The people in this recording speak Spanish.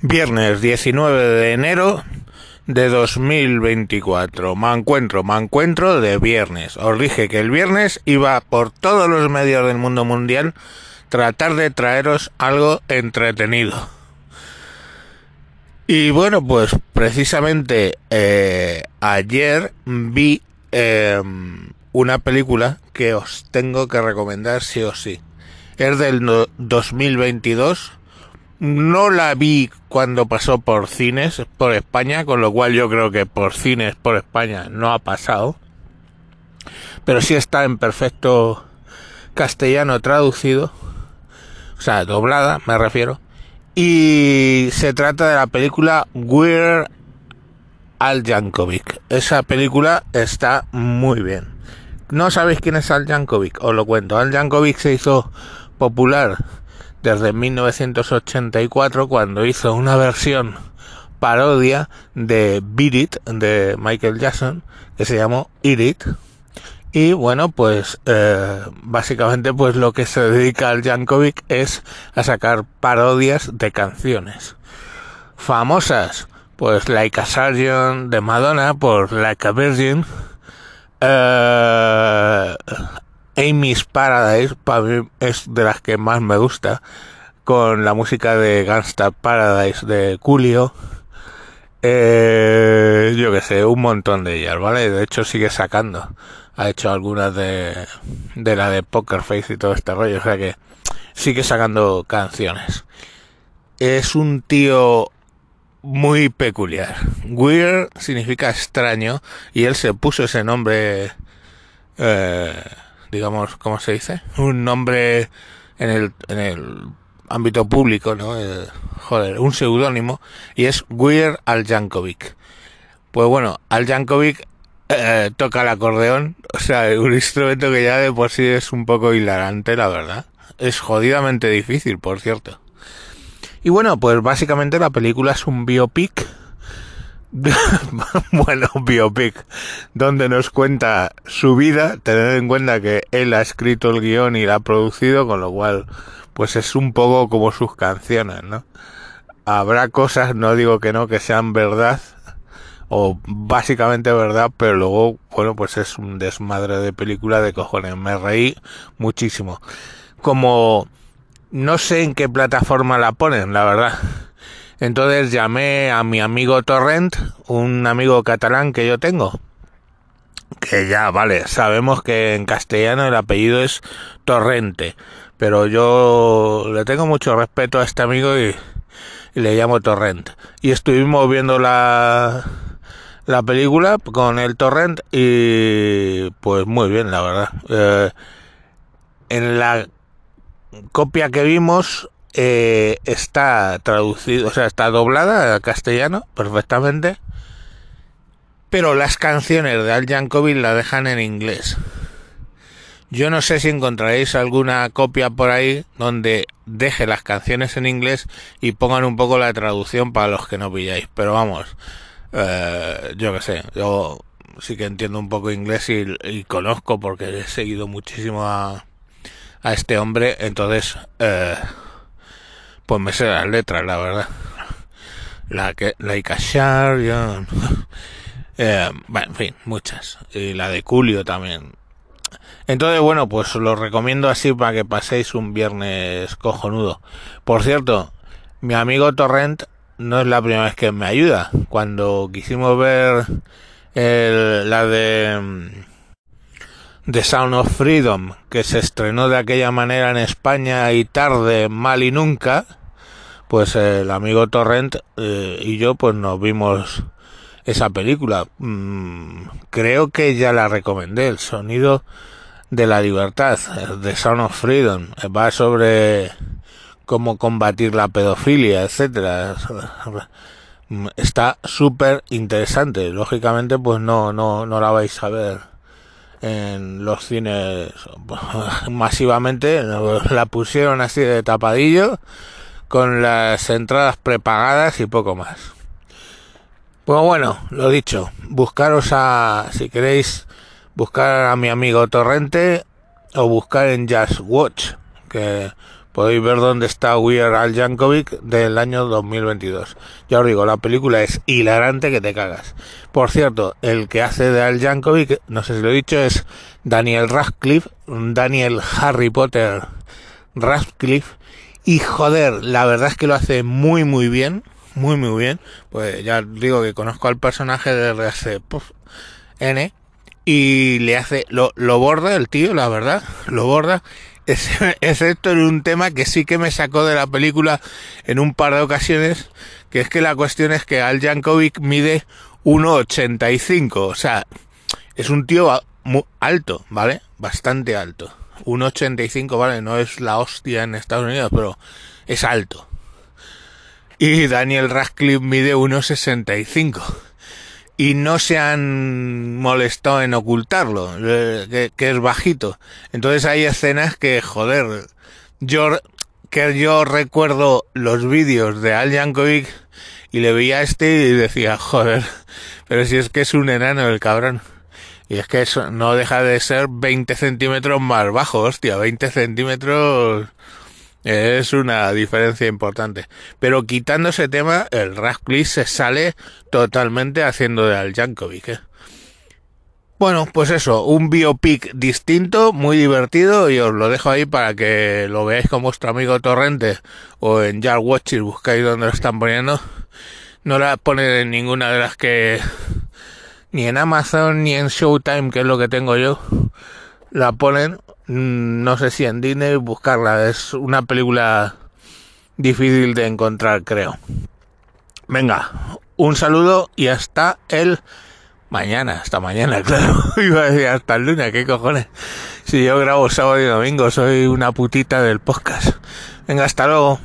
Viernes 19 de enero de 2024. Me encuentro, me encuentro de viernes. Os dije que el viernes iba por todos los medios del mundo mundial tratar de traeros algo entretenido. Y bueno, pues precisamente eh, ayer vi eh, una película que os tengo que recomendar sí o sí. Es del 2022 no la vi cuando pasó por cines por España, con lo cual yo creo que por cines por España no ha pasado. Pero sí está en perfecto castellano traducido, o sea, doblada, me refiero. Y se trata de la película We're Al Jankovic. Esa película está muy bien. ¿No sabéis quién es Al Jankovic? Os lo cuento. Al Jankovic se hizo popular desde 1984 cuando hizo una versión parodia de Beat It de Michael Jackson que se llamó Eat It. Y bueno pues eh, básicamente pues lo que se dedica al Jankovic es a sacar parodias de canciones famosas. Pues Like a Sargent de Madonna por Like a Virgin eh, Amy's Paradise para mí es de las que más me gusta con la música de Gangsta Paradise de Julio. Eh, yo que sé un montón de ellas vale de hecho sigue sacando. Ha hecho algunas de de la de Poker Face y todo este rollo o sea que sigue sacando canciones. Es un tío muy peculiar. Weird significa extraño y él se puso ese nombre eh, digamos, ¿cómo se dice? Un nombre en el, en el ámbito público, ¿no? Eh, joder, un seudónimo, y es Weir Al Jankovic. Pues bueno, Al Jankovic eh, toca el acordeón, o sea, un instrumento que ya de por sí es un poco hilarante, la verdad. Es jodidamente difícil, por cierto. Y bueno, pues básicamente la película es un biopic bueno, biopic, donde nos cuenta su vida, tener en cuenta que él ha escrito el guion y la ha producido, con lo cual, pues es un poco como sus canciones, ¿no? Habrá cosas, no digo que no, que sean verdad, o básicamente verdad, pero luego, bueno, pues es un desmadre de película de cojones. Me reí muchísimo. Como no sé en qué plataforma la ponen, la verdad entonces llamé a mi amigo Torrent, un amigo catalán que yo tengo. Que ya, vale, sabemos que en castellano el apellido es Torrente. Pero yo le tengo mucho respeto a este amigo y, le llamo Torrent. Y estuvimos viendo la, la película con el Torrent y pues muy bien, la verdad. Eh, en la copia que vimos eh, está traducido, o sea, está doblada a castellano perfectamente, pero las canciones de Al Yankovic la dejan en inglés. Yo no sé si encontraréis alguna copia por ahí donde deje las canciones en inglés y pongan un poco la traducción para los que no pilláis. Pero vamos, eh, yo que sé, yo sí que entiendo un poco inglés y, y conozco porque he seguido muchísimo a, a este hombre. Entonces, eh, pues me sé las letras, la verdad. La que, Like a eh, bueno, en fin, muchas. Y la de Julio también. Entonces, bueno, pues lo recomiendo así para que paséis un viernes cojonudo. Por cierto, mi amigo Torrent no es la primera vez que me ayuda. Cuando quisimos ver el, la de The Sound of Freedom, que se estrenó de aquella manera en España y tarde, mal y nunca, pues el amigo Torrent eh, y yo pues nos vimos esa película. Mm, creo que ya la recomendé, El sonido de la libertad, The Sound of Freedom. Va sobre cómo combatir la pedofilia, etcétera. Está súper interesante. Lógicamente, pues no, no, no la vais a ver en los cines masivamente. La pusieron así de tapadillo con las entradas prepagadas y poco más. Pues bueno, lo dicho, buscaros a, si queréis, buscar a mi amigo Torrente o buscar en Just Watch, que podéis ver dónde está Weird Al Yankovic del año 2022. Ya os digo, la película es hilarante que te cagas. Por cierto, el que hace de Al Yankovic, no sé si lo he dicho, es Daniel Radcliffe, Daniel Harry Potter Radcliffe. Y joder, la verdad es que lo hace muy muy bien, muy muy bien. Pues ya digo que conozco al personaje desde hace N y le hace, lo, lo borda el tío, la verdad, lo borda excepto en un tema que sí que me sacó de la película en un par de ocasiones, que es que la cuestión es que Al Jankovic mide 1,85, o sea, es un tío alto, ¿vale? Bastante alto. 1,85, ¿vale? No es la hostia en Estados Unidos, pero es alto. Y Daniel Radcliffe mide 1,65 y no se han molestado en ocultarlo, eh, que, es bajito. Entonces hay escenas que, joder, yo que yo recuerdo los vídeos de Al Yankovic y le veía a este y decía, joder, pero si es que es un enano el cabrón. Y es que eso no deja de ser 20 centímetros más bajo, hostia, 20 centímetros es una diferencia importante. Pero quitando ese tema, el Radcliffe se sale totalmente haciendo de Al Jankovic. ¿eh? Bueno, pues eso, un biopic distinto, muy divertido y os lo dejo ahí para que lo veáis con vuestro amigo Torrente o en Jar Watch buscáis donde lo están poniendo. No la ponen en ninguna de las que ni en Amazon ni en Showtime, que es lo que tengo yo. La ponen no sé si en Disney buscarla. Es una película difícil de encontrar, creo. Venga, un saludo y hasta el mañana. Hasta mañana, claro. Iba a decir hasta el lunes, ¿qué cojones? Si yo grabo sábado y domingo, soy una putita del podcast. Venga, hasta luego.